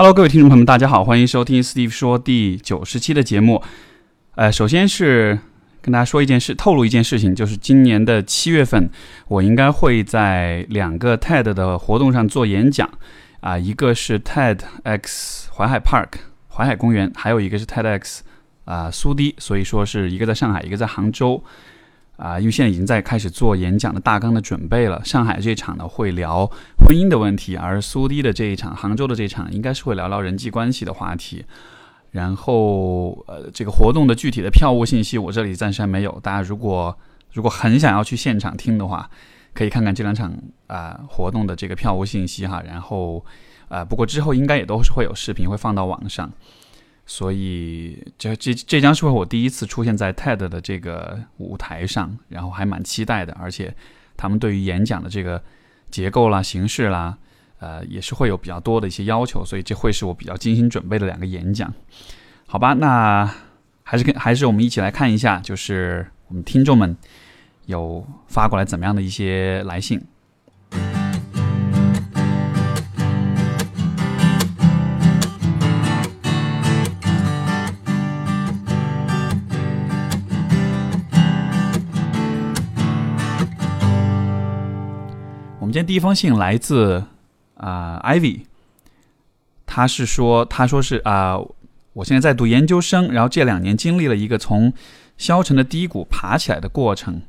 Hello，各位听众朋友们，大家好，欢迎收听 Steve 说第九十期的节目。呃，首先是跟大家说一件事，透露一件事情，就是今年的七月份，我应该会在两个 TED 的活动上做演讲。啊，一个是 TEDx 淮海 Park 淮海公园，还有一个是 TEDx 啊苏堤，所以说是一个在上海，一个在杭州。啊，因为现在已经在开始做演讲的大纲的准备了。上海这场呢会聊婚姻的问题，而苏堤的这一场，杭州的这一场应该是会聊聊人际关系的话题。然后，呃，这个活动的具体的票务信息我这里暂时还没有。大家如果如果很想要去现场听的话，可以看看这两场啊活动的这个票务信息哈。然后，啊，不过之后应该也都是会有视频会放到网上。所以，这这这将是我第一次出现在 TED 的这个舞台上，然后还蛮期待的。而且，他们对于演讲的这个结构啦、形式啦，呃，也是会有比较多的一些要求。所以，这会是我比较精心准备的两个演讲。好吧，那还是跟还是我们一起来看一下，就是我们听众们有发过来怎么样的一些来信。们今天第一封信来自啊，Ivy，他是说，他说是啊，我现在在读研究生，然后这两年经历了一个从消沉的低谷爬起来的过程，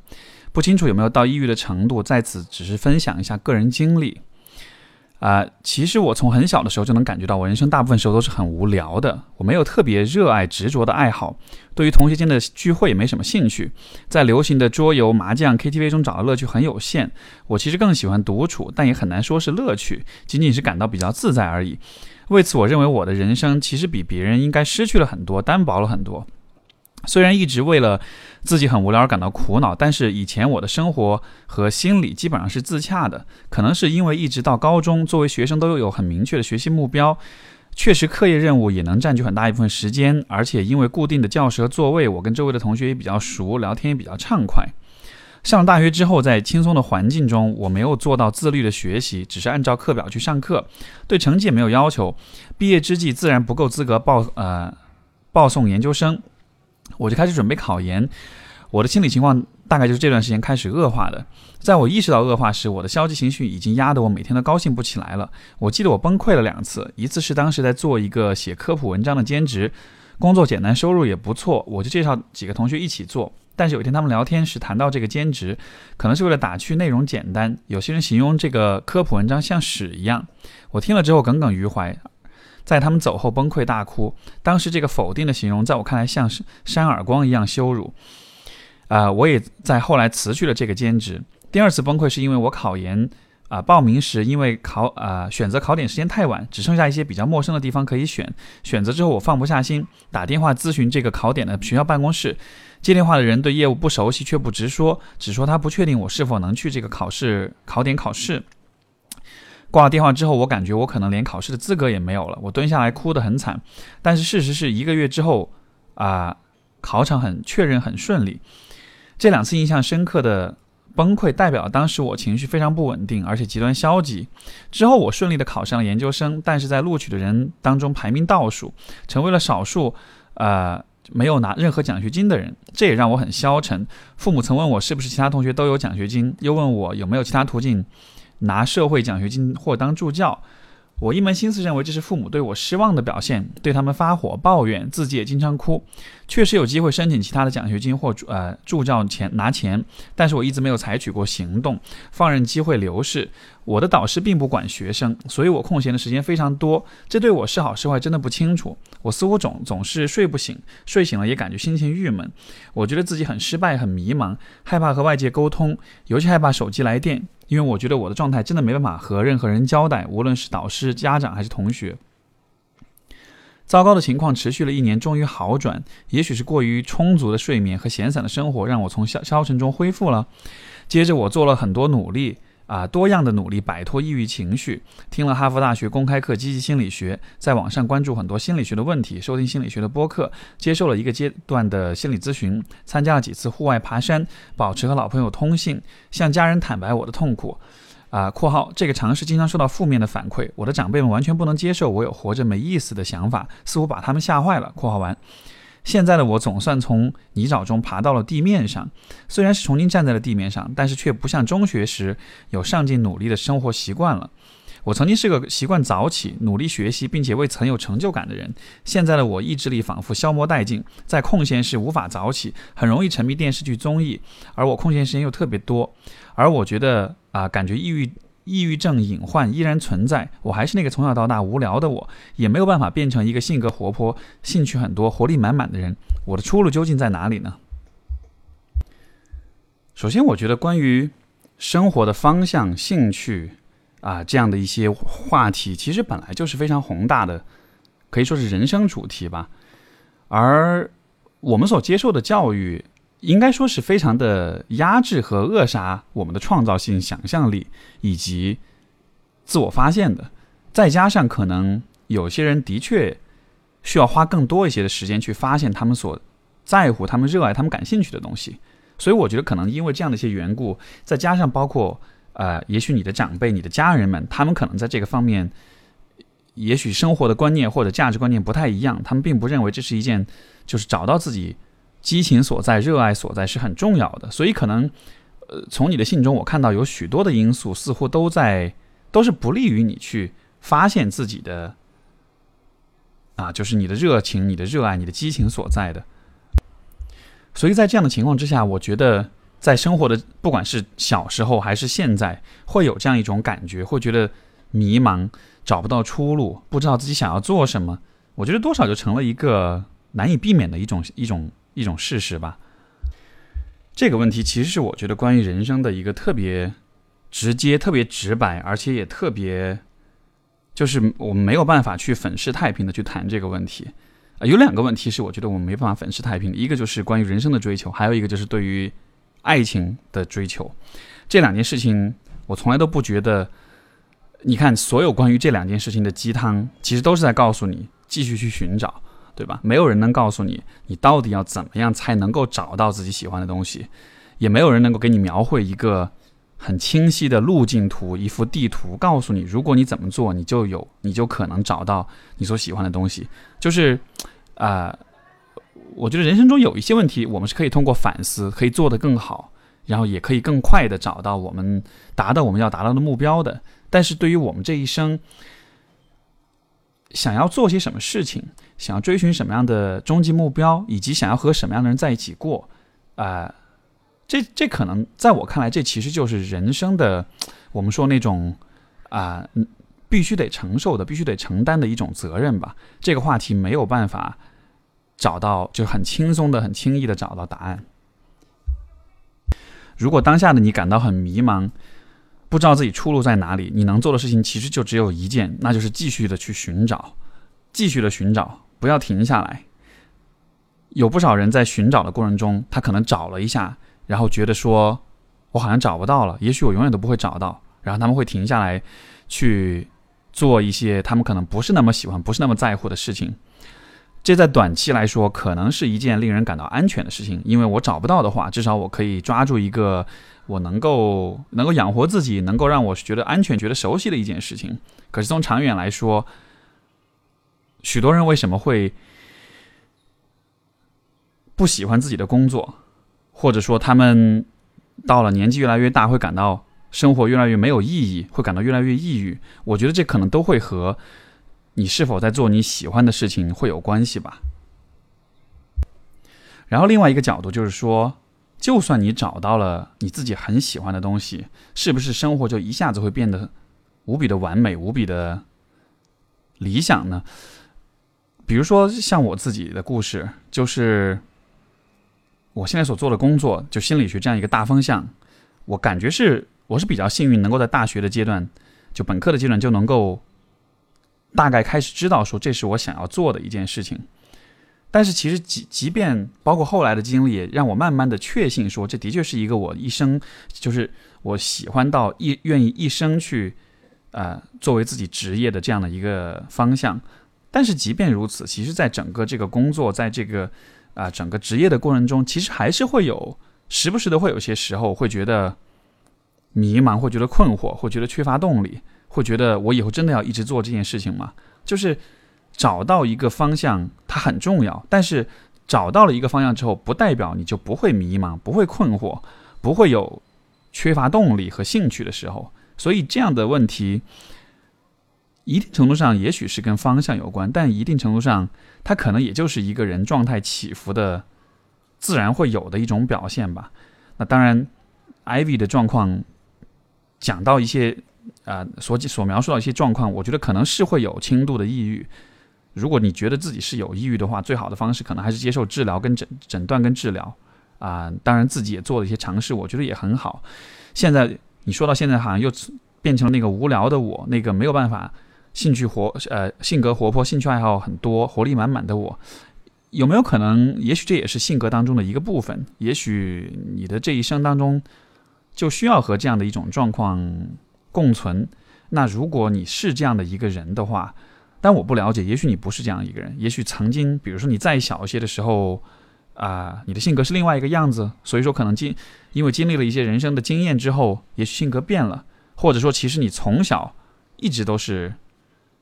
不清楚有没有到抑郁的程度，在此只是分享一下个人经历。啊，其实我从很小的时候就能感觉到，我人生大部分时候都是很无聊的。我没有特别热爱、执着的爱好，对于同学间的聚会也没什么兴趣，在流行的桌游、麻将、KTV 中找的乐趣很有限。我其实更喜欢独处，但也很难说是乐趣，仅仅是感到比较自在而已。为此，我认为我的人生其实比别人应该失去了很多，单薄了很多。虽然一直为了自己很无聊而感到苦恼，但是以前我的生活和心理基本上是自洽的。可能是因为一直到高中，作为学生都有很明确的学习目标，确实课业任务也能占据很大一部分时间。而且因为固定的教室和座位，我跟周围的同学也比较熟，聊天也比较畅快。上了大学之后，在轻松的环境中，我没有做到自律的学习，只是按照课表去上课，对成绩也没有要求。毕业之际，自然不够资格报呃报送研究生。我就开始准备考研，我的心理情况大概就是这段时间开始恶化的。在我意识到恶化时，我的消极情绪已经压得我每天都高兴不起来了。我记得我崩溃了两次，一次是当时在做一个写科普文章的兼职，工作简单，收入也不错，我就介绍几个同学一起做。但是有一天他们聊天时谈到这个兼职，可能是为了打趣内容简单，有些人形容这个科普文章像屎一样。我听了之后耿耿于怀。在他们走后崩溃大哭，当时这个否定的形容在我看来像是扇耳光一样羞辱。啊，我也在后来辞去了这个兼职。第二次崩溃是因为我考研啊，报名时因为考啊选择考点时间太晚，只剩下一些比较陌生的地方可以选。选择之后我放不下心，打电话咨询这个考点的学校办公室。接电话的人对业务不熟悉，却不直说，只说他不确定我是否能去这个考试考点考试。挂了电话之后，我感觉我可能连考试的资格也没有了。我蹲下来哭得很惨，但是事实是一个月之后，啊，考场很确认很顺利。这两次印象深刻的崩溃，代表当时我情绪非常不稳定，而且极端消极。之后我顺利的考上了研究生，但是在录取的人当中排名倒数，成为了少数，呃，没有拿任何奖学金的人。这也让我很消沉。父母曾问我是不是其他同学都有奖学金，又问我有没有其他途径。拿社会奖学金或当助教，我一门心思认为这是父母对我失望的表现，对他们发火抱怨，自己也经常哭。确实有机会申请其他的奖学金或呃助教钱拿钱，但是我一直没有采取过行动，放任机会流逝。我的导师并不管学生，所以我空闲的时间非常多。这对我是好是坏真的不清楚。我似乎总总是睡不醒，睡醒了也感觉心情郁闷。我觉得自己很失败，很迷茫，害怕和外界沟通，尤其害怕手机来电，因为我觉得我的状态真的没办法和任何人交代，无论是导师、家长还是同学。糟糕的情况持续了一年，终于好转。也许是过于充足的睡眠和闲散的生活，让我从消消沉中恢复了。接着，我做了很多努力。啊，多样的努力摆脱抑郁情绪，听了哈佛大学公开课《积极心理学》，在网上关注很多心理学的问题，收听心理学的播客，接受了一个阶段的心理咨询，参加了几次户外爬山，保持和老朋友通信，向家人坦白我的痛苦。啊，括号这个尝试经常受到负面的反馈，我的长辈们完全不能接受我有活着没意思的想法，似乎把他们吓坏了。括号完，现在的我总算从泥沼中爬到了地面上，虽然是重新站在了地面上，但是却不像中学时有上进努力的生活习惯了。我曾经是个习惯早起、努力学习，并且为曾有成就感的人。现在的我意志力仿佛消磨殆尽，在空闲时无法早起，很容易沉迷电视剧、综艺，而我空闲时间又特别多。而我觉得啊，感觉抑郁、抑郁症隐患依然存在。我还是那个从小到大无聊的我，也没有办法变成一个性格活泼、兴趣很多、活力满满的人。我的出路究竟在哪里呢？首先，我觉得关于生活的方向、兴趣。啊，这样的一些话题其实本来就是非常宏大的，可以说是人生主题吧。而我们所接受的教育，应该说是非常的压制和扼杀我们的创造性、想象力以及自我发现的。再加上可能有些人的确需要花更多一些的时间去发现他们所在乎、他们热爱、他们感兴趣的东西。所以我觉得可能因为这样的一些缘故，再加上包括。呃，也许你的长辈、你的家人们，他们可能在这个方面，也许生活的观念或者价值观念不太一样，他们并不认为这是一件，就是找到自己激情所在、热爱所在是很重要的。所以可能，呃，从你的信中我看到有许多的因素似乎都在，都是不利于你去发现自己的，啊，就是你的热情、你的热爱、你的激情所在的。所以在这样的情况之下，我觉得。在生活的，不管是小时候还是现在，会有这样一种感觉，会觉得迷茫，找不到出路，不知道自己想要做什么。我觉得多少就成了一个难以避免的一种一种一种事实吧。这个问题其实是我觉得关于人生的一个特别直接、特别直白，而且也特别，就是我们没有办法去粉饰太平的去谈这个问题。啊，有两个问题是我觉得我们没办法粉饰太平，一个就是关于人生的追求，还有一个就是对于。爱情的追求，这两件事情，我从来都不觉得。你看，所有关于这两件事情的鸡汤，其实都是在告诉你继续去寻找，对吧？没有人能告诉你，你到底要怎么样才能够找到自己喜欢的东西，也没有人能够给你描绘一个很清晰的路径图，一幅地图，告诉你，如果你怎么做，你就有，你就可能找到你所喜欢的东西。就是，啊。我觉得人生中有一些问题，我们是可以通过反思，可以做得更好，然后也可以更快的找到我们达到我们要达到的目标的。但是对于我们这一生，想要做些什么事情，想要追寻什么样的终极目标，以及想要和什么样的人在一起过，啊，这这可能在我看来，这其实就是人生的，我们说那种啊，必须得承受的，必须得承担的一种责任吧。这个话题没有办法。找到就很轻松的、很轻易的找到答案。如果当下的你感到很迷茫，不知道自己出路在哪里，你能做的事情其实就只有一件，那就是继续的去寻找，继续的寻找，不要停下来。有不少人在寻找的过程中，他可能找了一下，然后觉得说，我好像找不到了，也许我永远都不会找到，然后他们会停下来，去做一些他们可能不是那么喜欢、不是那么在乎的事情。这在短期来说可能是一件令人感到安全的事情，因为我找不到的话，至少我可以抓住一个我能够能够养活自己、能够让我觉得安全、觉得熟悉的一件事情。可是从长远来说，许多人为什么会不喜欢自己的工作，或者说他们到了年纪越来越大，会感到生活越来越没有意义，会感到越来越抑郁？我觉得这可能都会和。你是否在做你喜欢的事情会有关系吧？然后另外一个角度就是说，就算你找到了你自己很喜欢的东西，是不是生活就一下子会变得无比的完美、无比的理想呢？比如说像我自己的故事，就是我现在所做的工作，就心理学这样一个大方向，我感觉是我是比较幸运，能够在大学的阶段，就本科的阶段就能够。大概开始知道说这是我想要做的一件事情，但是其实即即便包括后来的经历，让我慢慢的确信说这的确是一个我一生就是我喜欢到一愿意一生去呃作为自己职业的这样的一个方向。但是即便如此，其实在整个这个工作，在这个啊整个职业的过程中，其实还是会有时不时的会有些时候会觉得迷茫，会觉得困惑，会觉得缺乏动力，会觉得我以后真的要一直做这件事情吗？就是找到一个方向，它很重要。但是找到了一个方向之后，不代表你就不会迷茫，不会困惑，不会有缺乏动力和兴趣的时候。所以这样的问题，一定程度上也许是跟方向有关，但一定程度上，它可能也就是一个人状态起伏的自然会有的一种表现吧。那当然，Ivy 的状况讲到一些啊所所描述到一些状况，我觉得可能是会有轻度的抑郁。如果你觉得自己是有抑郁的话，最好的方式可能还是接受治疗跟诊诊断跟治疗啊。当然自己也做了一些尝试，我觉得也很好。现在。你说到现在，好像又变成了那个无聊的我，那个没有办法兴趣活呃性格活泼、兴趣爱好很多、活力满满的我，有没有可能？也许这也是性格当中的一个部分。也许你的这一生当中就需要和这样的一种状况共存。那如果你是这样的一个人的话，但我不了解，也许你不是这样一个人。也许曾经，比如说你再小一些的时候。啊，你的性格是另外一个样子，所以说可能经因为经历了一些人生的经验之后，也许性格变了，或者说其实你从小一直都是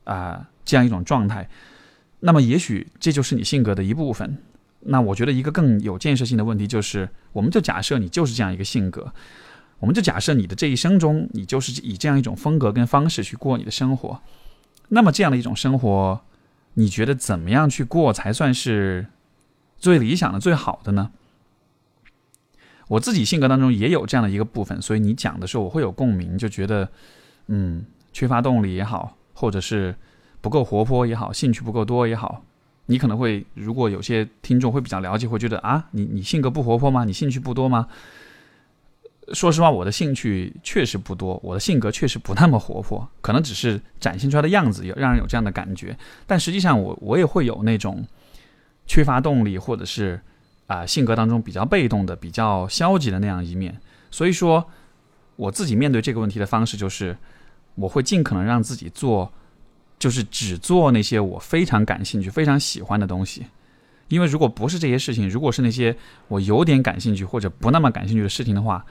啊这样一种状态，那么也许这就是你性格的一部分。那我觉得一个更有建设性的问题就是，我们就假设你就是这样一个性格，我们就假设你的这一生中，你就是以这样一种风格跟方式去过你的生活，那么这样的一种生活，你觉得怎么样去过才算是？最理想的、最好的呢？我自己性格当中也有这样的一个部分，所以你讲的时候我会有共鸣，就觉得，嗯，缺乏动力也好，或者是不够活泼也好，兴趣不够多也好，你可能会，如果有些听众会比较了解，会觉得啊，你你性格不活泼吗？你兴趣不多吗？说实话，我的兴趣确实不多，我的性格确实不那么活泼，可能只是展现出来的样子有让人有这样的感觉，但实际上我我也会有那种。缺乏动力，或者是啊性格当中比较被动的、比较消极的那样一面。所以说，我自己面对这个问题的方式就是，我会尽可能让自己做，就是只做那些我非常感兴趣、非常喜欢的东西。因为如果不是这些事情，如果是那些我有点感兴趣或者不那么感兴趣的事情的话，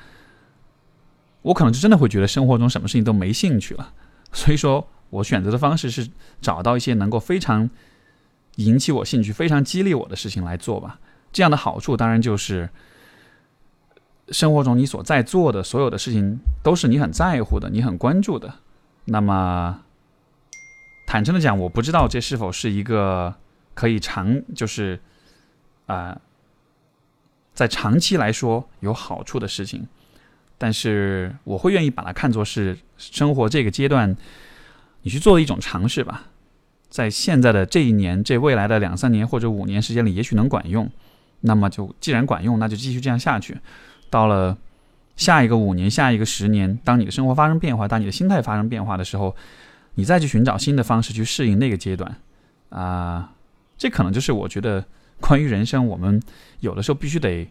我可能就真的会觉得生活中什么事情都没兴趣了。所以说我选择的方式是找到一些能够非常。引起我兴趣、非常激励我的事情来做吧。这样的好处当然就是，生活中你所在做的所有的事情都是你很在乎的、你很关注的。那么，坦诚的讲，我不知道这是否是一个可以长，就是啊，在长期来说有好处的事情。但是，我会愿意把它看作是生活这个阶段你去做的一种尝试吧。在现在的这一年、这未来的两三年或者五年时间里，也许能管用。那么就既然管用，那就继续这样下去。到了下一个五年、下一个十年，当你的生活发生变化，当你的心态发生变化的时候，你再去寻找新的方式去适应那个阶段。啊，这可能就是我觉得关于人生，我们有的时候必须得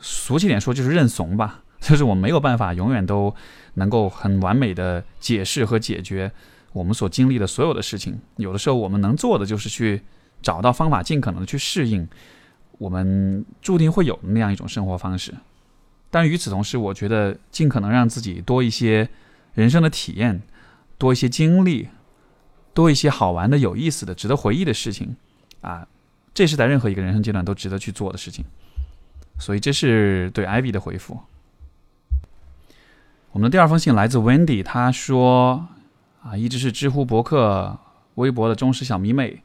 俗气点说，就是认怂吧。就是我没有办法永远都能够很完美的解释和解决。我们所经历的所有的事情，有的时候我们能做的就是去找到方法，尽可能的去适应我们注定会有的那样一种生活方式。但与此同时，我觉得尽可能让自己多一些人生的体验，多一些经历，多一些好玩的、有意思的、值得回忆的事情啊，这是在任何一个人生阶段都值得去做的事情。所以，这是对 Ivy 的回复。我们的第二封信来自 Wendy，他说。啊，一直是知乎、博客、微博的忠实小迷妹。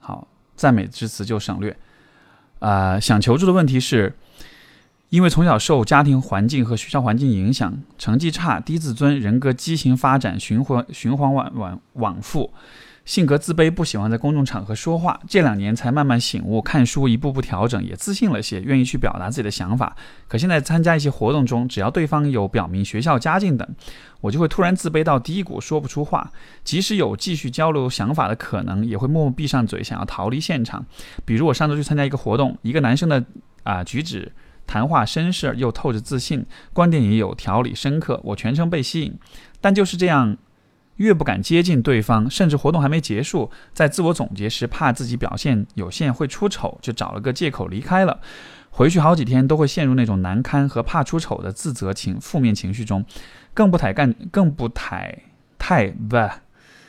好，赞美之词就省略。啊，想求助的问题是，因为从小受家庭环境和学校环境影响，成绩差、低自尊、人格畸形发展，循环循环往往往复。性格自卑，不喜欢在公众场合说话。这两年才慢慢醒悟，看书一步步调整，也自信了些，愿意去表达自己的想法。可现在参加一些活动中，只要对方有表明学校、家境等，我就会突然自卑到低谷，说不出话。即使有继续交流想法的可能，也会默默闭上嘴，想要逃离现场。比如我上周去参加一个活动，一个男生的啊举止、谈话绅士又透着自信，观点也有条理深刻，我全程被吸引。但就是这样。越不敢接近对方，甚至活动还没结束，在自我总结时，怕自己表现有限会出丑，就找了个借口离开了。回去好几天都会陷入那种难堪和怕出丑的自责情负面情绪中，更不太干，更不太太不，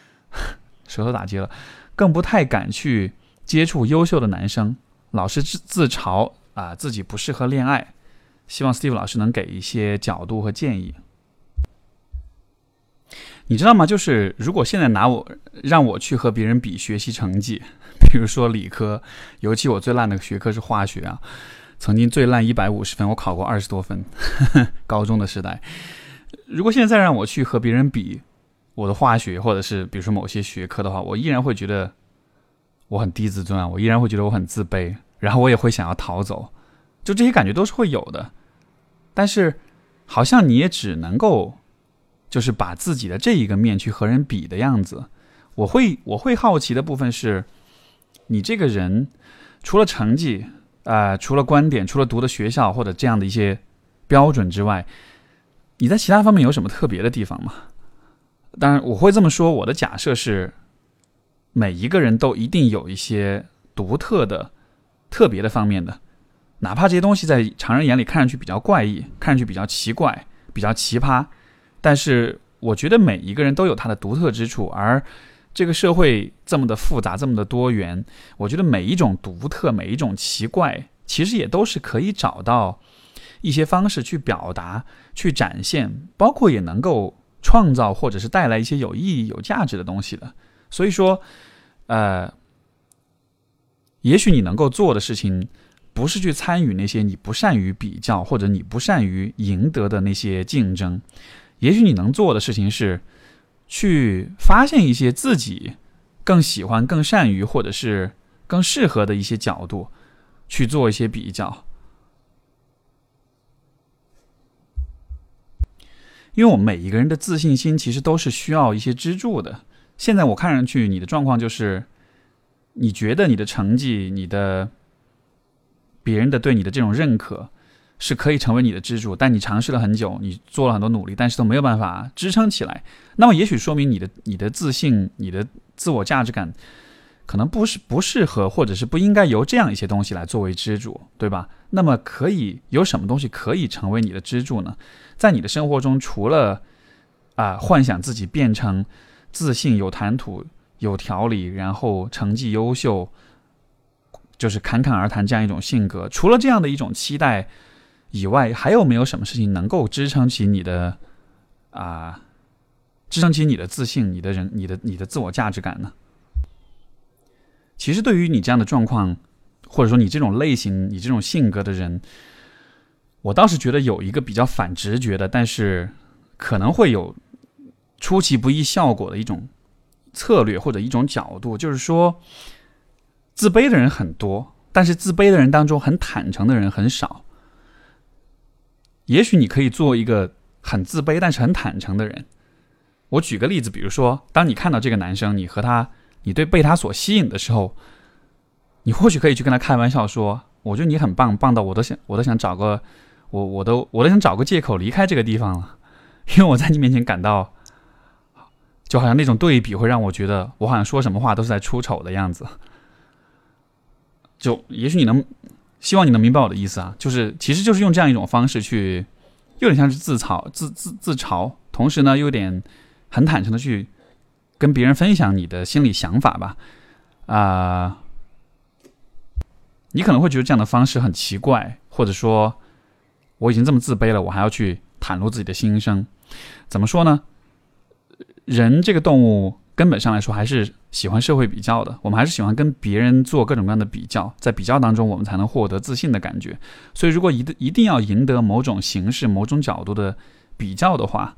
舌头打结了，更不太敢去接触优秀的男生，老是自自嘲啊自己不适合恋爱。希望 Steve 老师能给一些角度和建议。你知道吗？就是如果现在拿我让我去和别人比学习成绩，比如说理科，尤其我最烂的学科是化学啊，曾经最烂一百五十分，我考过二十多分，高中的时代。如果现在再让我去和别人比我的化学，或者是比如说某些学科的话，我依然会觉得我很低自尊啊，我依然会觉得我很自卑，然后我也会想要逃走，就这些感觉都是会有的。但是，好像你也只能够，就是把自己的这一个面去和人比的样子。我会我会好奇的部分是，你这个人除了成绩啊，除了观点，除了读的学校或者这样的一些标准之外，你在其他方面有什么特别的地方吗？当然，我会这么说。我的假设是，每一个人都一定有一些独特的、特别的方面的。哪怕这些东西在常人眼里看上去比较怪异，看上去比较奇怪、比较奇葩，但是我觉得每一个人都有他的独特之处。而这个社会这么的复杂、这么的多元，我觉得每一种独特、每一种奇怪，其实也都是可以找到一些方式去表达、去展现，包括也能够创造或者是带来一些有意义、有价值的东西的。所以说，呃，也许你能够做的事情。不是去参与那些你不善于比较或者你不善于赢得的那些竞争，也许你能做的事情是，去发现一些自己更喜欢、更善于或者是更适合的一些角度，去做一些比较。因为我们每一个人的自信心其实都是需要一些支柱的。现在我看上去你的状况就是，你觉得你的成绩、你的。别人的对你的这种认可，是可以成为你的支柱，但你尝试了很久，你做了很多努力，但是都没有办法支撑起来。那么，也许说明你的你的自信、你的自我价值感，可能不是不适合，或者是不应该由这样一些东西来作为支柱，对吧？那么，可以有什么东西可以成为你的支柱呢？在你的生活中，除了啊，幻想自己变成自信、有谈吐、有条理，然后成绩优秀。就是侃侃而谈这样一种性格，除了这样的一种期待以外，还有没有什么事情能够支撑起你的啊，支撑起你的自信、你的人、你的你的自我价值感呢？其实，对于你这样的状况，或者说你这种类型、你这种性格的人，我倒是觉得有一个比较反直觉的，但是可能会有出其不意效果的一种策略或者一种角度，就是说。自卑的人很多，但是自卑的人当中很坦诚的人很少。也许你可以做一个很自卑但是很坦诚的人。我举个例子，比如说，当你看到这个男生，你和他，你对被他所吸引的时候，你或许可以去跟他开玩笑说：“我觉得你很棒，棒到我都想，我都想找个，我我都我都想找个借口离开这个地方了，因为我在你面前感到，就好像那种对比会让我觉得我好像说什么话都是在出丑的样子。”就也许你能，希望你能明白我的意思啊，就是其实就是用这样一种方式去，有点像是自嘲、自自自嘲，同时呢，有点很坦诚的去跟别人分享你的心理想法吧。啊，你可能会觉得这样的方式很奇怪，或者说我已经这么自卑了，我还要去袒露自己的心声，怎么说呢？人这个动物。根本上来说，还是喜欢社会比较的。我们还是喜欢跟别人做各种各样的比较，在比较当中，我们才能获得自信的感觉。所以，如果一定一定要赢得某种形式、某种角度的比较的话，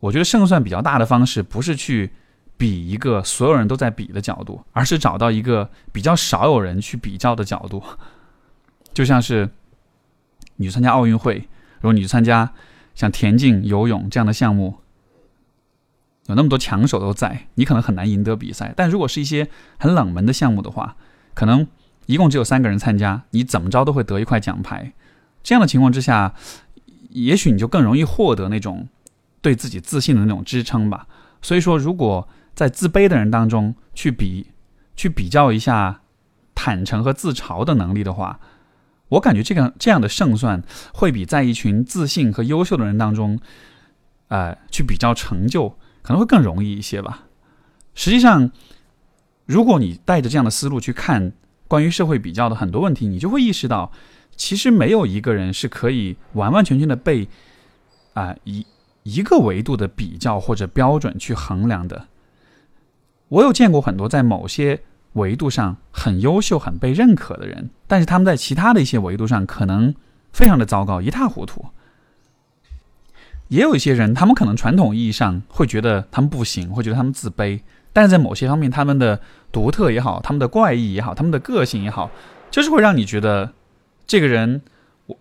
我觉得胜算比较大的方式，不是去比一个所有人都在比的角度，而是找到一个比较少有人去比较的角度。就像是你去参加奥运会，如果你去参加像田径、游泳这样的项目。有那么多强手都在，你可能很难赢得比赛。但如果是一些很冷门的项目的话，可能一共只有三个人参加，你怎么着都会得一块奖牌。这样的情况之下，也许你就更容易获得那种对自己自信的那种支撑吧。所以说，如果在自卑的人当中去比、去比较一下坦诚和自嘲的能力的话，我感觉这个这样的胜算会比在一群自信和优秀的人当中，呃，去比较成就可能会更容易一些吧。实际上，如果你带着这样的思路去看关于社会比较的很多问题，你就会意识到，其实没有一个人是可以完完全全的被啊一一个维度的比较或者标准去衡量的。我有见过很多在某些。维度上很优秀、很被认可的人，但是他们在其他的一些维度上可能非常的糟糕、一塌糊涂。也有一些人，他们可能传统意义上会觉得他们不行，会觉得他们自卑，但是在某些方面，他们的独特也好，他们的怪异也好，他们的个性也好，就是会让你觉得这个人，我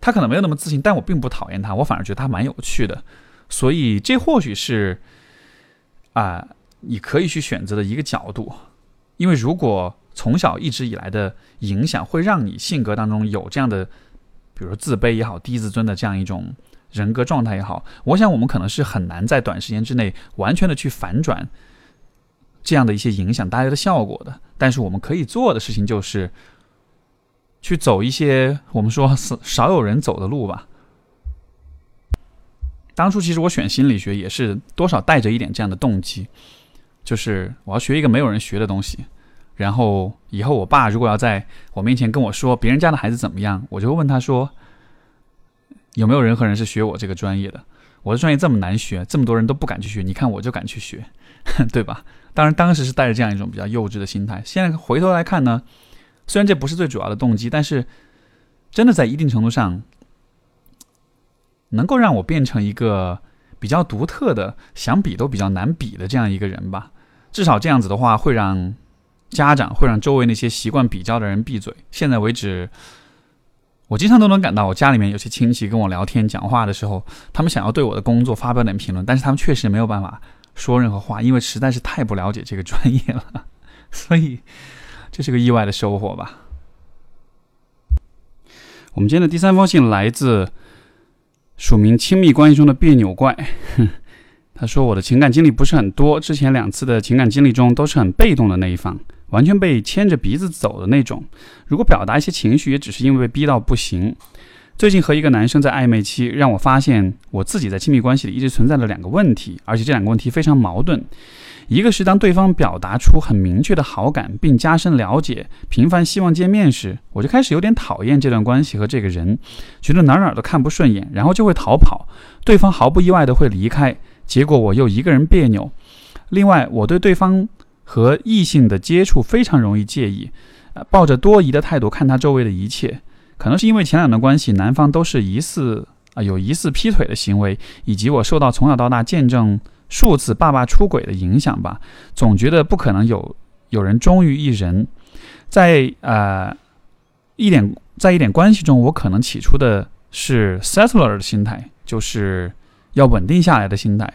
他可能没有那么自信，但我并不讨厌他，我反而觉得他蛮有趣的。所以，这或许是啊，你可以去选择的一个角度。因为如果从小一直以来的影响会让你性格当中有这样的，比如说自卑也好、低自尊的这样一种人格状态也好，我想我们可能是很难在短时间之内完全的去反转这样的一些影响带来的效果的。但是我们可以做的事情就是去走一些我们说少有人走的路吧。当初其实我选心理学也是多少带着一点这样的动机。就是我要学一个没有人学的东西，然后以后我爸如果要在我面前跟我说别人家的孩子怎么样，我就会问他说，有没有任何人是学我这个专业的？我的专业这么难学，这么多人都不敢去学，你看我就敢去学，对吧？当然当时是带着这样一种比较幼稚的心态。现在回头来看呢，虽然这不是最主要的动机，但是真的在一定程度上能够让我变成一个比较独特的，想比都比较难比的这样一个人吧。至少这样子的话，会让家长、会让周围那些习惯比较的人闭嘴。现在为止，我经常都能感到，我家里面有些亲戚跟我聊天、讲话的时候，他们想要对我的工作发表点评论，但是他们确实没有办法说任何话，因为实在是太不了解这个专业了。所以，这是个意外的收获吧。我们今天的第三封信来自署名亲密关系中的别扭怪。他说：“我的情感经历不是很多，之前两次的情感经历中都是很被动的那一方，完全被牵着鼻子走的那种。如果表达一些情绪，也只是因为被逼到不行。最近和一个男生在暧昧期，让我发现我自己在亲密关系里一直存在了两个问题，而且这两个问题非常矛盾。一个是当对方表达出很明确的好感，并加深了解，频繁希望见面时，我就开始有点讨厌这段关系和这个人，觉得哪哪都看不顺眼，然后就会逃跑。对方毫不意外的会离开。”结果我又一个人别扭。另外，我对对方和异性的接触非常容易介意，呃，抱着多疑的态度看他周围的一切。可能是因为前两段关系，男方都是疑似啊有疑似劈腿的行为，以及我受到从小到大见证数次爸爸出轨的影响吧。总觉得不可能有有人忠于一人。在呃一点在一点关系中，我可能起初的是 settler 的心态，就是。要稳定下来的心态，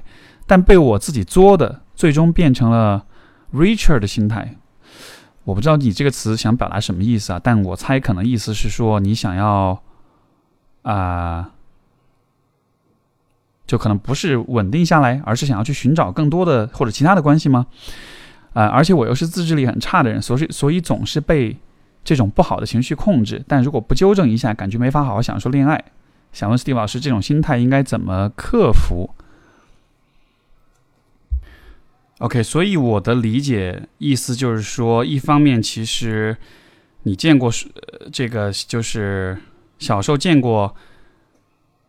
但被我自己作的，最终变成了 Richard 的心态。我不知道你这个词想表达什么意思啊？但我猜可能意思是说你想要啊，就可能不是稳定下来，而是想要去寻找更多的或者其他的关系吗？啊，而且我又是自制力很差的人，所以所以总是被这种不好的情绪控制。但如果不纠正一下，感觉没法好好享受恋爱。想问 Steve 老师，这种心态应该怎么克服？OK，所以我的理解意思就是说，一方面其实你见过是、呃这个，就是小时候见过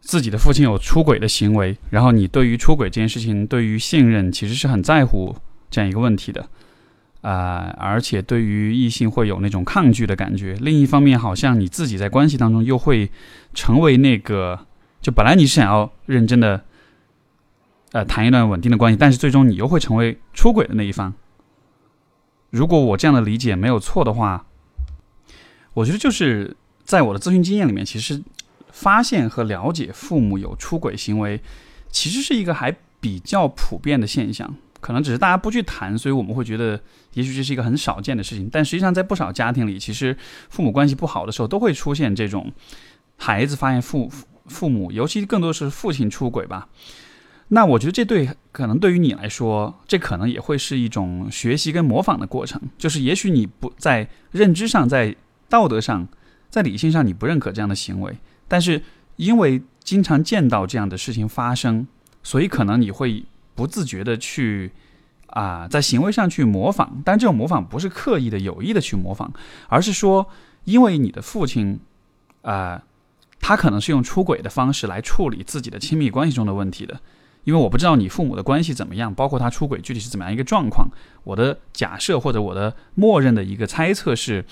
自己的父亲有出轨的行为，然后你对于出轨这件事情，对于信任其实是很在乎这样一个问题的。啊，而且对于异性会有那种抗拒的感觉。另一方面，好像你自己在关系当中又会成为那个，就本来你是想要认真的，呃，谈一段稳定的关系，但是最终你又会成为出轨的那一方。如果我这样的理解没有错的话，我觉得就是在我的咨询经验里面，其实发现和了解父母有出轨行为，其实是一个还比较普遍的现象。可能只是大家不去谈，所以我们会觉得，也许这是一个很少见的事情。但实际上，在不少家庭里，其实父母关系不好的时候，都会出现这种孩子发现父父母，尤其更多是父亲出轨吧。那我觉得这对可能对于你来说，这可能也会是一种学习跟模仿的过程。就是也许你不在认知上，在道德上在理性上你不认可这样的行为，但是因为经常见到这样的事情发生，所以可能你会不自觉的去啊，在行为上去模仿。但这种模仿不是刻意的、有意的去模仿，而是说，因为你的父亲啊，他可能是用出轨的方式来处理自己的亲密关系中的问题的。因为我不知道你父母的关系怎么样，包括他出轨具体是怎么样一个状况。我的假设或者我的默认的一个猜测是，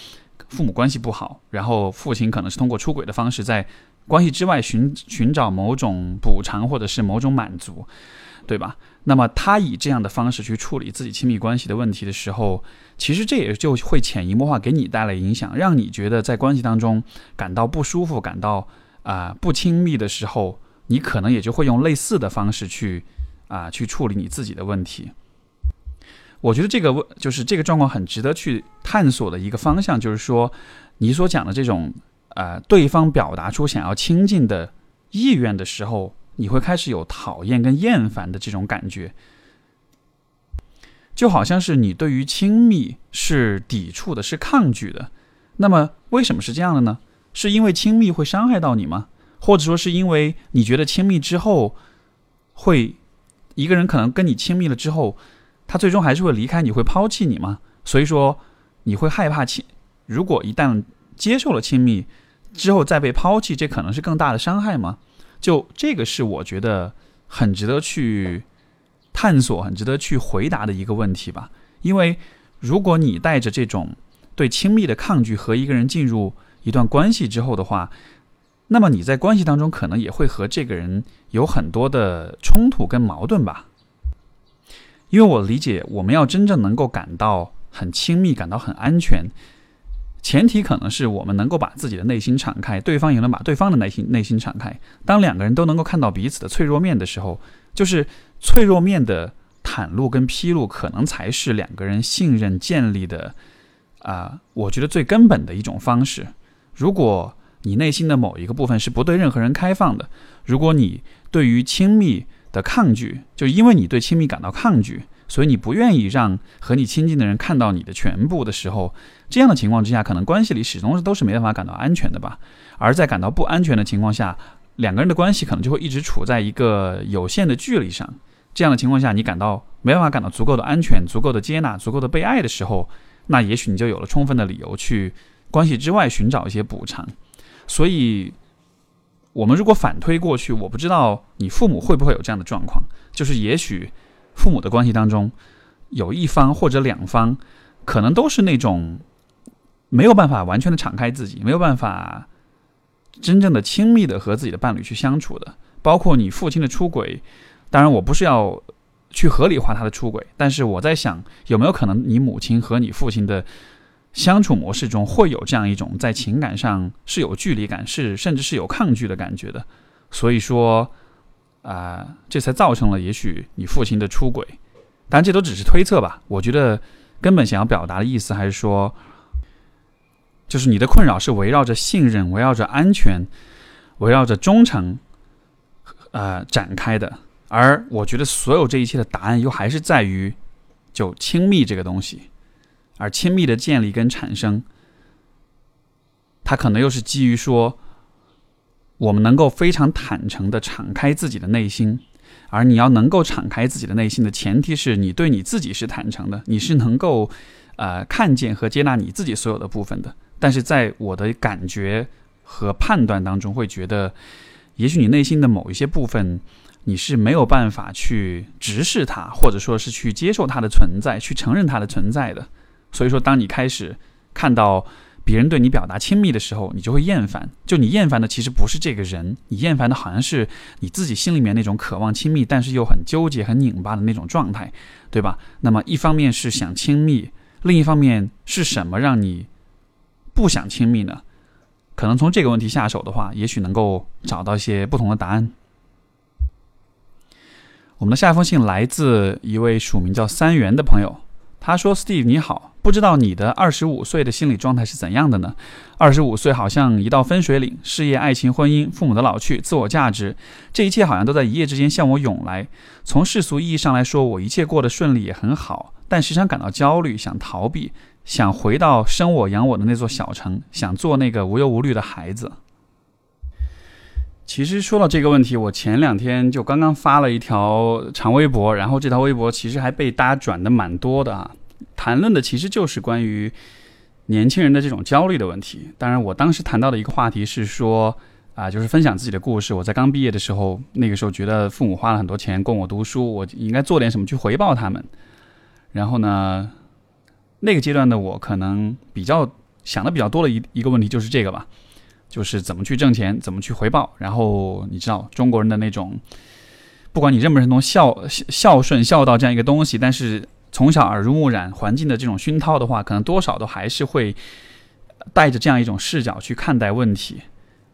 父母关系不好，然后父亲可能是通过出轨的方式在关系之外寻寻找某种补偿或者是某种满足，对吧？那么他以这样的方式去处理自己亲密关系的问题的时候，其实这也就会潜移默化给你带来影响，让你觉得在关系当中感到不舒服、感到啊不亲密的时候。你可能也就会用类似的方式去啊去处理你自己的问题。我觉得这个问就是这个状况很值得去探索的一个方向，就是说你所讲的这种呃对方表达出想要亲近的意愿的时候，你会开始有讨厌跟厌烦的这种感觉，就好像是你对于亲密是抵触的，是抗拒的。那么为什么是这样的呢？是因为亲密会伤害到你吗？或者说是因为你觉得亲密之后，会一个人可能跟你亲密了之后，他最终还是会离开你，会抛弃你吗？所以说你会害怕亲，如果一旦接受了亲密之后再被抛弃，这可能是更大的伤害吗？就这个是我觉得很值得去探索、很值得去回答的一个问题吧。因为如果你带着这种对亲密的抗拒和一个人进入一段关系之后的话，那么你在关系当中可能也会和这个人有很多的冲突跟矛盾吧，因为我理解我们要真正能够感到很亲密、感到很安全，前提可能是我们能够把自己的内心敞开，对方也能把对方的内心内心敞开。当两个人都能够看到彼此的脆弱面的时候，就是脆弱面的袒露跟披露，可能才是两个人信任建立的啊，我觉得最根本的一种方式。如果你内心的某一个部分是不对任何人开放的。如果你对于亲密的抗拒，就因为你对亲密感到抗拒，所以你不愿意让和你亲近的人看到你的全部的时候，这样的情况之下，可能关系里始终是都是没办法感到安全的吧。而在感到不安全的情况下，两个人的关系可能就会一直处在一个有限的距离上。这样的情况下，你感到没办法感到足够的安全、足够的接纳、足够的被爱的时候，那也许你就有了充分的理由去关系之外寻找一些补偿。所以，我们如果反推过去，我不知道你父母会不会有这样的状况，就是也许父母的关系当中，有一方或者两方，可能都是那种没有办法完全的敞开自己，没有办法真正的亲密的和自己的伴侣去相处的。包括你父亲的出轨，当然我不是要去合理化他的出轨，但是我在想，有没有可能你母亲和你父亲的。相处模式中会有这样一种在情感上是有距离感，是甚至是有抗拒的感觉的，所以说，啊，这才造成了也许你父亲的出轨，当然这都只是推测吧。我觉得根本想要表达的意思还是说，就是你的困扰是围绕着信任、围绕着安全、围绕着忠诚，呃展开的，而我觉得所有这一切的答案又还是在于就亲密这个东西。而亲密的建立跟产生，它可能又是基于说，我们能够非常坦诚的敞开自己的内心，而你要能够敞开自己的内心的前提是你对你自己是坦诚的，你是能够呃看见和接纳你自己所有的部分的。但是在我的感觉和判断当中，会觉得，也许你内心的某一些部分，你是没有办法去直视它，或者说是去接受它的存在，去承认它的存在的。所以说，当你开始看到别人对你表达亲密的时候，你就会厌烦。就你厌烦的其实不是这个人，你厌烦的好像是你自己心里面那种渴望亲密，但是又很纠结、很拧巴的那种状态，对吧？那么一方面是想亲密，另一方面是什么让你不想亲密呢？可能从这个问题下手的话，也许能够找到一些不同的答案。我们的下一封信来自一位署名叫三元的朋友。他说：“Steve，你好，不知道你的二十五岁的心理状态是怎样的呢？二十五岁好像一道分水岭，事业、爱情、婚姻、父母的老去、自我价值，这一切好像都在一夜之间向我涌来。从世俗意义上来说，我一切过得顺利也很好，但时常感到焦虑，想逃避，想回到生我养我的那座小城，想做那个无忧无虑的孩子。其实说到这个问题，我前两天就刚刚发了一条长微博，然后这条微博其实还被大家转的蛮多的啊。谈论的其实就是关于年轻人的这种焦虑的问题。当然，我当时谈到的一个话题是说啊，就是分享自己的故事。我在刚毕业的时候，那个时候觉得父母花了很多钱供我读书，我应该做点什么去回报他们。然后呢，那个阶段的我可能比较想的比较多的一一个问题就是这个吧。就是怎么去挣钱，怎么去回报。然后你知道中国人的那种，不管你认不认同孝孝顺孝道这样一个东西，但是从小耳濡目染环境的这种熏陶的话，可能多少都还是会带着这样一种视角去看待问题。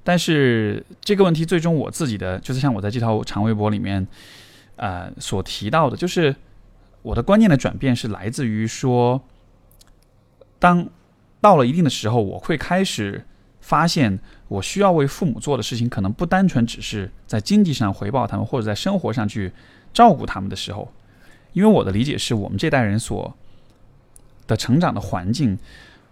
但是这个问题最终我自己的，就是像我在这条长微博里面，呃所提到的，就是我的观念的转变是来自于说，当到了一定的时候，我会开始。发现我需要为父母做的事情，可能不单纯只是在经济上回报他们，或者在生活上去照顾他们的时候，因为我的理解是我们这代人所的成长的环境，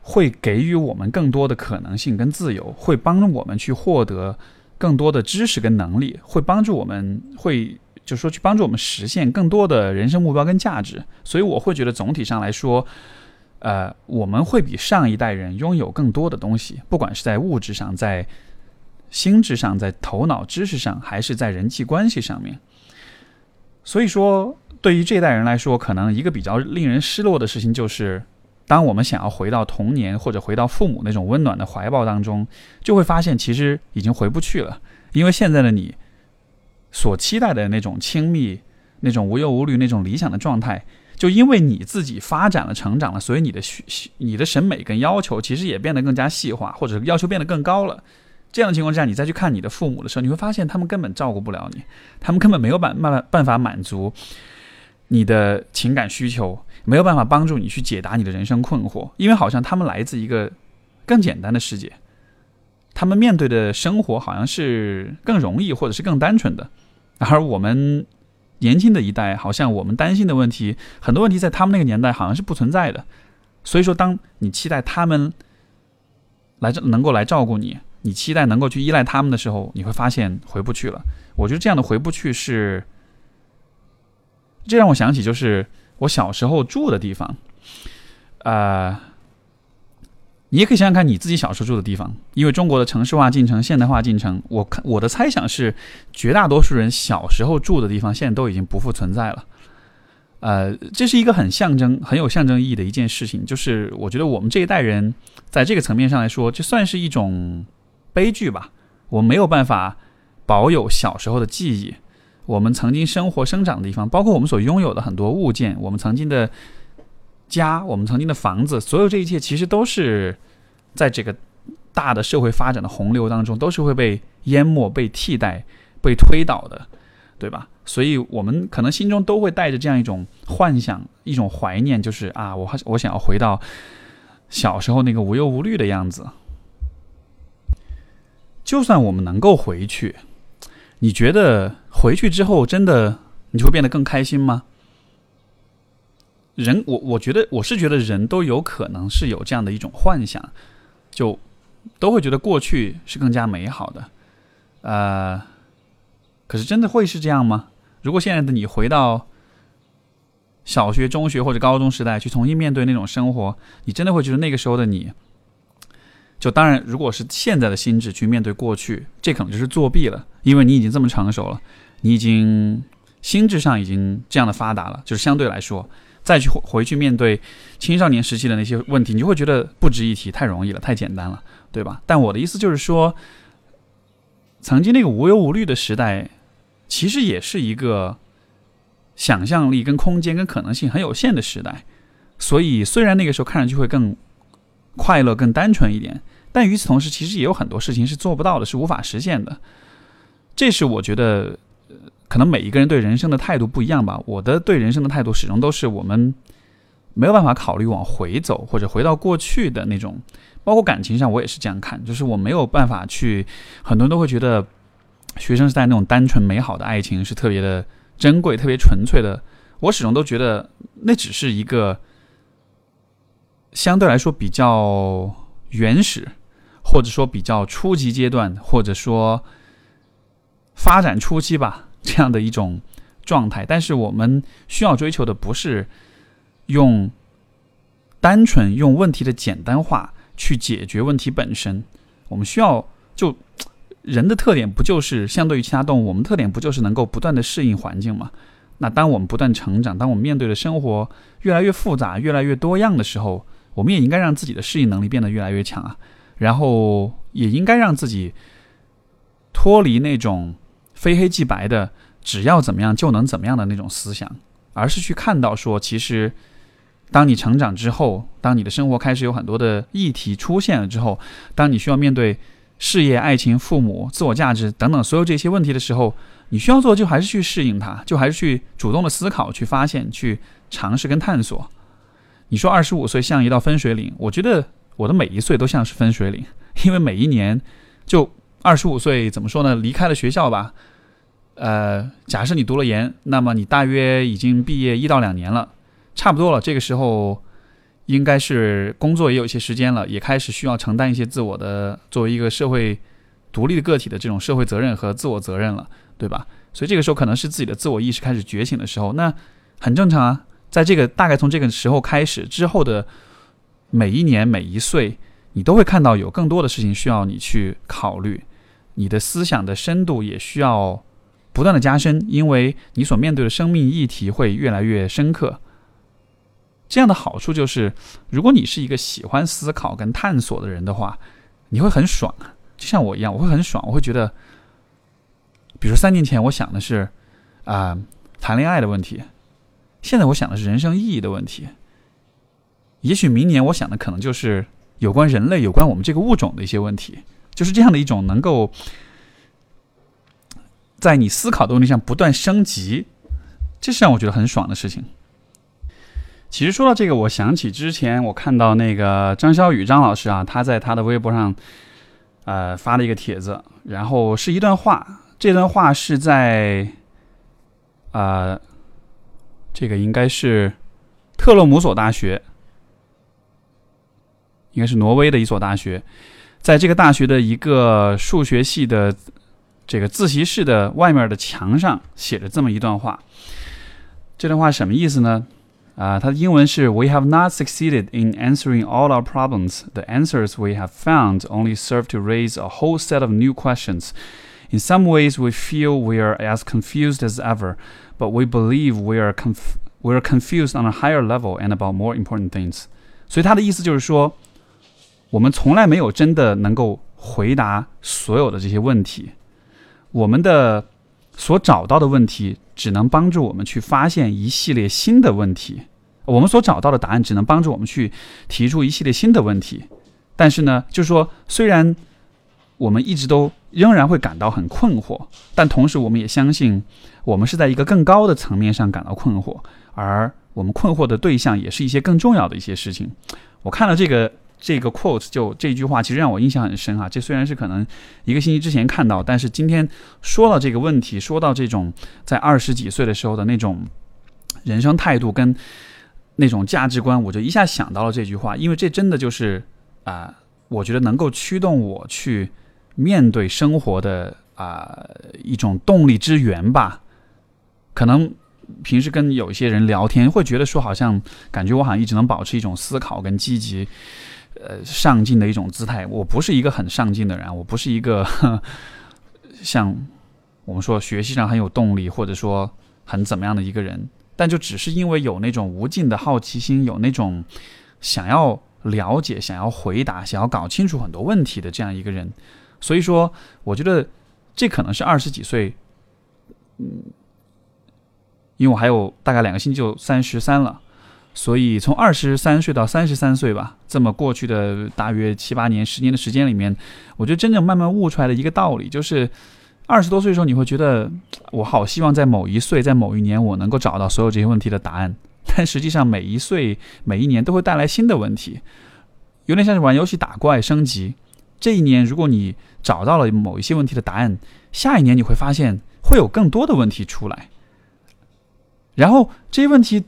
会给予我们更多的可能性跟自由，会帮助我们去获得更多的知识跟能力，会帮助我们，会就是说去帮助我们实现更多的人生目标跟价值。所以我会觉得总体上来说。呃，我们会比上一代人拥有更多的东西，不管是在物质上、在心智上、在头脑知识上，还是在人际关系上面。所以说，对于这代人来说，可能一个比较令人失落的事情就是，当我们想要回到童年或者回到父母那种温暖的怀抱当中，就会发现其实已经回不去了，因为现在的你所期待的那种亲密、那种无忧无虑、那种理想的状态。就因为你自己发展了、成长了，所以你的需、你的审美跟要求其实也变得更加细化，或者要求变得更高了。这样的情况下，你再去看你的父母的时候，你会发现他们根本照顾不了你，他们根本没有办办办法满足你的情感需求，没有办法帮助你去解答你的人生困惑，因为好像他们来自一个更简单的世界，他们面对的生活好像是更容易或者是更单纯的，而我们。年轻的一代，好像我们担心的问题，很多问题在他们那个年代好像是不存在的。所以说，当你期待他们来能够来照顾你，你期待能够去依赖他们的时候，你会发现回不去了。我觉得这样的回不去是，这让我想起就是我小时候住的地方，啊。你也可以想想看你自己小时候住的地方，因为中国的城市化进程、现代化进程，我看我的猜想是，绝大多数人小时候住的地方现在都已经不复存在了。呃，这是一个很象征、很有象征意义的一件事情，就是我觉得我们这一代人在这个层面上来说，就算是一种悲剧吧。我没有办法保有小时候的记忆，我们曾经生活生长的地方，包括我们所拥有的很多物件，我们曾经的。家，我们曾经的房子，所有这一切其实都是在这个大的社会发展的洪流当中，都是会被淹没、被替代、被推倒的，对吧？所以，我们可能心中都会带着这样一种幻想、一种怀念，就是啊，我我想要回到小时候那个无忧无虑的样子。就算我们能够回去，你觉得回去之后真的你就会变得更开心吗？人，我我觉得我是觉得人都有可能是有这样的一种幻想，就都会觉得过去是更加美好的，呃，可是真的会是这样吗？如果现在的你回到小学、中学或者高中时代去重新面对那种生活，你真的会觉得那个时候的你，就当然，如果是现在的心智去面对过去，这可能就是作弊了，因为你已经这么成熟了，你已经心智上已经这样的发达了，就是相对来说。再去回去面对青少年时期的那些问题，你就会觉得不值一提，太容易了，太简单了，对吧？但我的意思就是说，曾经那个无忧无虑的时代，其实也是一个想象力、跟空间、跟可能性很有限的时代。所以，虽然那个时候看上去会更快乐、更单纯一点，但与此同时，其实也有很多事情是做不到的，是无法实现的。这是我觉得。可能每一个人对人生的态度不一样吧。我的对人生的态度始终都是，我们没有办法考虑往回走或者回到过去的那种。包括感情上，我也是这样看，就是我没有办法去。很多人都会觉得，学生时代那种单纯美好的爱情是特别的珍贵、特别纯粹的。我始终都觉得那只是一个相对来说比较原始，或者说比较初级阶段，或者说发展初期吧，这样的一种状态。但是我们需要追求的不是用单纯用问题的简单化去解决问题本身，我们需要就。人的特点不就是相对于其他动物，我们特点不就是能够不断的适应环境吗？那当我们不断成长，当我们面对的生活越来越复杂、越来越多样的时候，我们也应该让自己的适应能力变得越来越强啊。然后也应该让自己脱离那种非黑即白的只要怎么样就能怎么样的那种思想，而是去看到说，其实当你成长之后，当你的生活开始有很多的议题出现了之后，当你需要面对。事业、爱情、父母、自我价值等等所有这些问题的时候，你需要做就还是去适应它，就还是去主动的思考、去发现、去尝试跟探索。你说二十五岁像一道分水岭，我觉得我的每一岁都像是分水岭，因为每一年就二十五岁怎么说呢？离开了学校吧，呃，假设你读了研，那么你大约已经毕业一到两年了，差不多了。这个时候。应该是工作也有一些时间了，也开始需要承担一些自我的作为一个社会独立的个体的这种社会责任和自我责任了，对吧？所以这个时候可能是自己的自我意识开始觉醒的时候，那很正常啊。在这个大概从这个时候开始之后的每一年每一岁，你都会看到有更多的事情需要你去考虑，你的思想的深度也需要不断的加深，因为你所面对的生命议题会越来越深刻。这样的好处就是，如果你是一个喜欢思考跟探索的人的话，你会很爽，就像我一样，我会很爽，我会觉得，比如说三年前我想的是啊谈恋爱的问题，现在我想的是人生意义的问题，也许明年我想的可能就是有关人类、有关我们这个物种的一些问题，就是这样的一种能够在你思考的问题上不断升级，这是让我觉得很爽的事情。其实说到这个，我想起之前我看到那个张小雨张老师啊，他在他的微博上，呃发了一个帖子，然后是一段话。这段话是在，啊，这个应该是特洛姆索大学，应该是挪威的一所大学，在这个大学的一个数学系的这个自习室的外面的墙上写着这么一段话。这段话什么意思呢？啊，它的英文是 "We have not succeeded in answering all our problems. The answers we have found only serve to raise a whole set of new questions. In some ways, we feel we are as confused as ever, but we believe we are conf we are confused on a higher level and about more important things." 所以他的意思就是说，我们从来没有真的能够回答所有的这些问题， 我们的所找到的问题只能帮助我们去发现一系列新的问题，我们所找到的答案只能帮助我们去提出一系列新的问题。但是呢，就是说，虽然我们一直都仍然会感到很困惑，但同时我们也相信，我们是在一个更高的层面上感到困惑，而我们困惑的对象也是一些更重要的一些事情。我看了这个。这个 quote 就这句话，其实让我印象很深哈。这虽然是可能一个星期之前看到，但是今天说到这个问题，说到这种在二十几岁的时候的那种人生态度跟那种价值观，我就一下想到了这句话，因为这真的就是啊，我觉得能够驱动我去面对生活的啊一种动力之源吧。可能平时跟有一些人聊天，会觉得说好像感觉我好像一直能保持一种思考跟积极。呃，上进的一种姿态。我不是一个很上进的人，我不是一个 像我们说学习上很有动力，或者说很怎么样的一个人。但就只是因为有那种无尽的好奇心，有那种想要了解、想要回答、想要搞清楚很多问题的这样一个人。所以说，我觉得这可能是二十几岁，嗯，因为我还有大概两个星期就三十三了。所以从二十三岁到三十三岁吧，这么过去的大约七八年、十年的时间里面，我觉得真正慢慢悟出来的一个道理，就是二十多岁的时候，你会觉得我好希望在某一岁、在某一年，我能够找到所有这些问题的答案。但实际上，每一岁、每一年都会带来新的问题，有点像是玩游戏打怪升级。这一年，如果你找到了某一些问题的答案，下一年你会发现会有更多的问题出来。然后这些问题，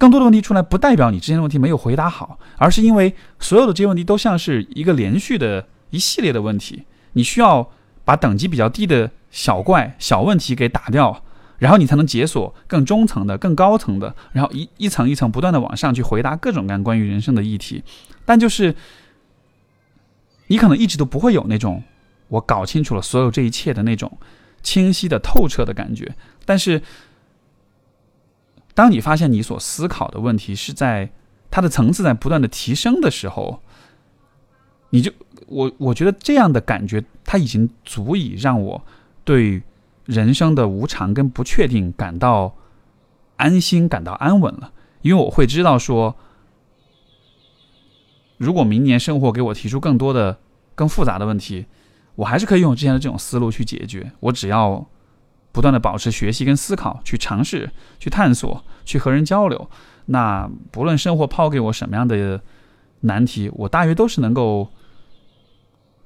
更多的问题出来，不代表你之前的问题没有回答好，而是因为所有的这些问题都像是一个连续的一系列的问题，你需要把等级比较低的小怪、小问题给打掉，然后你才能解锁更中层的、更高层的，然后一一层一层不断的往上去回答各种各样关于人生的议题。但就是你可能一直都不会有那种我搞清楚了所有这一切的那种清晰的、透彻的感觉，但是。当你发现你所思考的问题是在它的层次在不断的提升的时候，你就我我觉得这样的感觉，它已经足以让我对人生的无常跟不确定感到安心、感到安稳了。因为我会知道说，如果明年生活给我提出更多的、更复杂的问题，我还是可以用之前的这种思路去解决。我只要。不断的保持学习跟思考，去尝试、去探索、去和人交流。那不论生活抛给我什么样的难题，我大约都是能够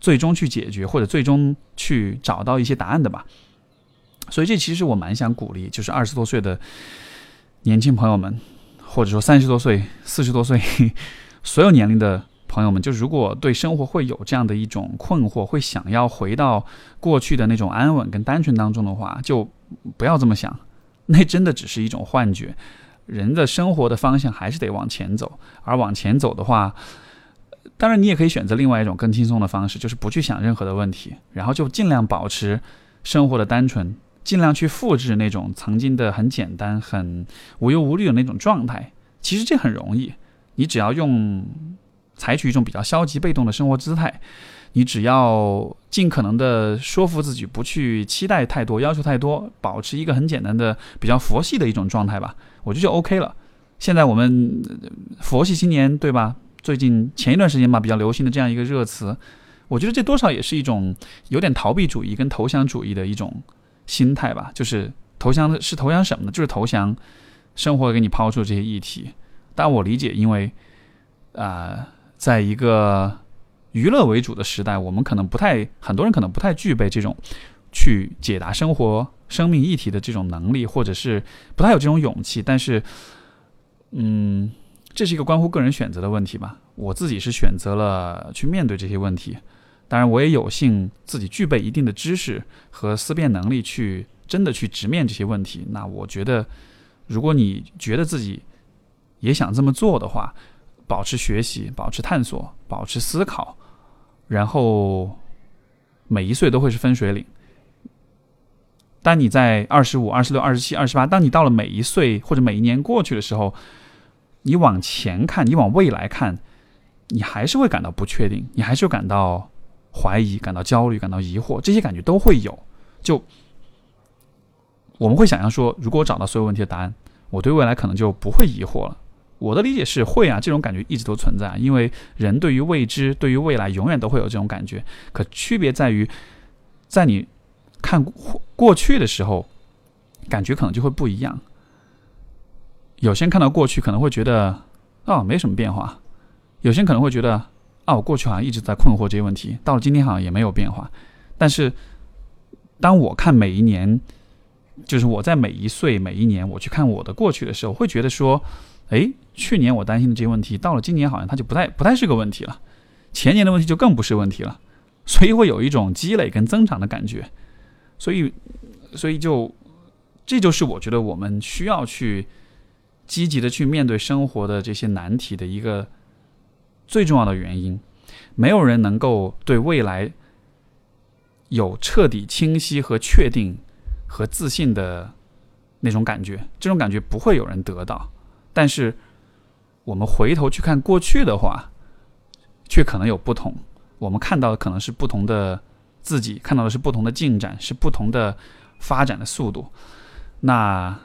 最终去解决，或者最终去找到一些答案的吧。所以这其实我蛮想鼓励，就是二十多岁的年轻朋友们，或者说三十多岁、四十多岁，所有年龄的。朋友们，就如果对生活会有这样的一种困惑，会想要回到过去的那种安稳跟单纯当中的话，就不要这么想，那真的只是一种幻觉。人的生活的方向还是得往前走，而往前走的话，当然你也可以选择另外一种更轻松的方式，就是不去想任何的问题，然后就尽量保持生活的单纯，尽量去复制那种曾经的很简单、很无忧无虑的那种状态。其实这很容易，你只要用。采取一种比较消极被动的生活姿态，你只要尽可能的说服自己不去期待太多、要求太多，保持一个很简单的、比较佛系的一种状态吧，我觉得就 OK 了。现在我们佛系青年，对吧？最近前一段时间吧，比较流行的这样一个热词，我觉得这多少也是一种有点逃避主义跟投降主义的一种心态吧。就是投降是投降什么呢？就是投降生活给你抛出这些议题。但我理解，因为啊。在一个娱乐为主的时代，我们可能不太，很多人可能不太具备这种去解答生活、生命议题的这种能力，或者是不太有这种勇气。但是，嗯，这是一个关乎个人选择的问题吧。我自己是选择了去面对这些问题，当然，我也有幸自己具备一定的知识和思辨能力，去真的去直面这些问题。那我觉得，如果你觉得自己也想这么做的话，保持学习，保持探索，保持思考，然后每一岁都会是分水岭。当你在二十五、二十六、二十七、二十八，当你到了每一岁或者每一年过去的时候，你往前看，你往未来看，你还是会感到不确定，你还是会感到怀疑、感到焦虑、感到疑惑，这些感觉都会有。就我们会想象说，如果找到所有问题的答案，我对未来可能就不会疑惑了。我的理解是会啊，这种感觉一直都存在，因为人对于未知、对于未来，永远都会有这种感觉。可区别在于，在你看过去的时候，感觉可能就会不一样。有些人看到过去可能会觉得啊没什么变化，有些人可能会觉得啊我过去好像一直在困惑这些问题，到了今天好像也没有变化。但是当我看每一年，就是我在每一岁、每一年我去看我的过去的时候，会觉得说。哎，去年我担心的这些问题，到了今年好像它就不太不太是个问题了，前年的问题就更不是问题了，所以会有一种积累跟增长的感觉，所以，所以就，这就是我觉得我们需要去积极的去面对生活的这些难题的一个最重要的原因。没有人能够对未来有彻底清晰和确定和自信的那种感觉，这种感觉不会有人得到。但是，我们回头去看过去的话，却可能有不同。我们看到的可能是不同的自己，看到的是不同的进展，是不同的发展的速度。那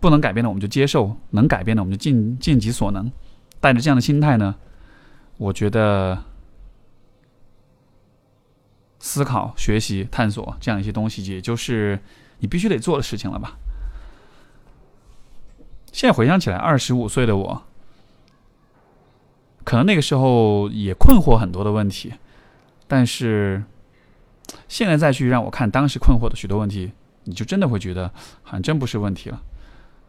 不能改变的，我们就接受；能改变的，我们就尽尽己所能。带着这样的心态呢，我觉得思考、学习、探索这样一些东西，也就是你必须得做的事情了吧。现在回想起来，二十五岁的我，可能那个时候也困惑很多的问题，但是现在再去让我看当时困惑的许多问题，你就真的会觉得好像真不是问题了。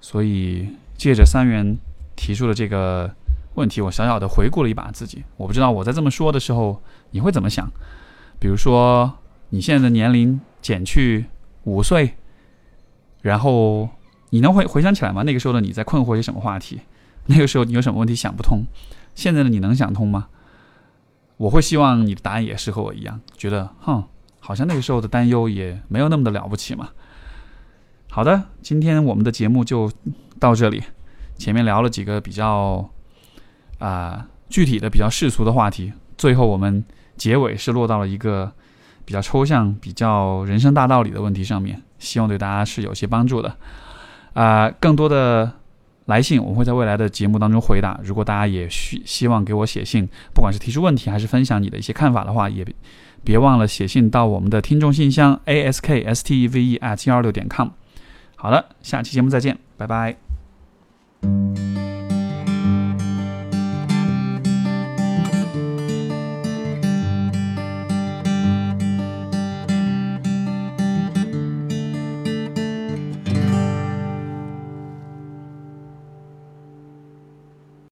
所以借着三元提出的这个问题，我小小的回顾了一把自己。我不知道我在这么说的时候你会怎么想。比如说你现在的年龄减去五岁，然后你能回回想起来吗？那个时候的你在困惑些什么话题？那个时候你有什么问题想不通？现在的你能想通吗？我会希望你的答案也是和我一样，觉得哼，好像那个时候的担忧也没有那么的了不起嘛。好的，今天我们的节目就到这里。前面聊了几个比较啊具体的、比较世俗的话题，最后我们结尾是落到了一个比较抽象、比较人生大道理的问题上面，希望对大家是有些帮助的。啊，更多的。来信，我会在未来的节目当中回答。如果大家也需希望给我写信，不管是提出问题还是分享你的一些看法的话，也别忘了写信到我们的听众信箱 a s k s t e v e at 幺二六点 com。好了，下期节目再见，拜拜。